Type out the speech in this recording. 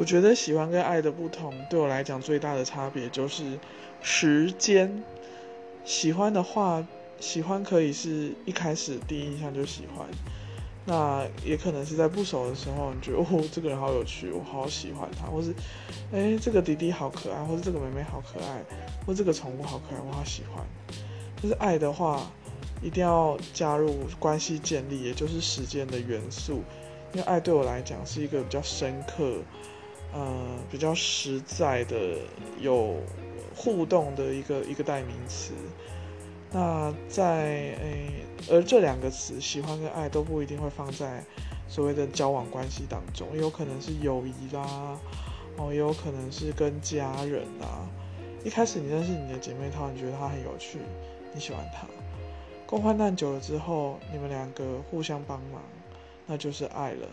我觉得喜欢跟爱的不同，对我来讲最大的差别就是时间。喜欢的话，喜欢可以是一开始第一印象就喜欢，那也可能是在不熟的时候，你觉得哦这个人好有趣，我好喜欢他，或是哎这个弟弟好可爱，或是这个妹妹好可爱，或这个宠物好可爱，我好喜欢。就是爱的话，一定要加入关系建立，也就是时间的元素，因为爱对我来讲是一个比较深刻。呃，比较实在的有互动的一个一个代名词。那在诶，而这两个词，喜欢跟爱都不一定会放在所谓的交往关系当中，也有可能是友谊啦，哦，也有可能是跟家人啊。一开始你认识你的姐妹淘，你觉得她很有趣，你喜欢她，共患难久了之后，你们两个互相帮忙，那就是爱了。